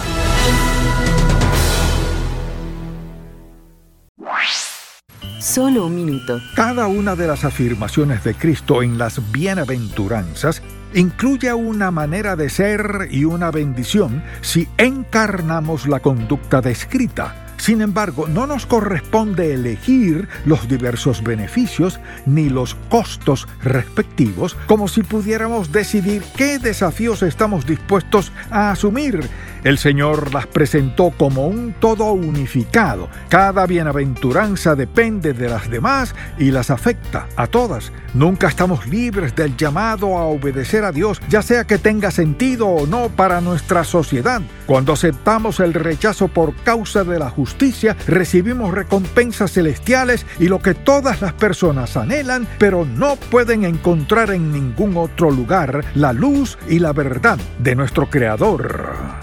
Solo un minuto. Cada una de las afirmaciones de Cristo en las bienaventuranzas incluye una manera de ser y una bendición si encarnamos la conducta descrita. Sin embargo, no nos corresponde elegir los diversos beneficios ni los costos respectivos como si pudiéramos decidir qué desafíos estamos dispuestos a asumir El Señor las presentó como un todo unificado. Cada bienaventuranza depende de las demás y las afecta a todas. Nunca estamos libres del llamado a obedecer a Dios, ya sea que tenga sentido o no para nuestra sociedad. Cuando aceptamos el rechazo por causa de la justicia, recibimos recompensas celestiales y lo que todas las personas anhelan, pero no pueden encontrar en ningún otro lugar, la luz y la verdad de nuestro Creador.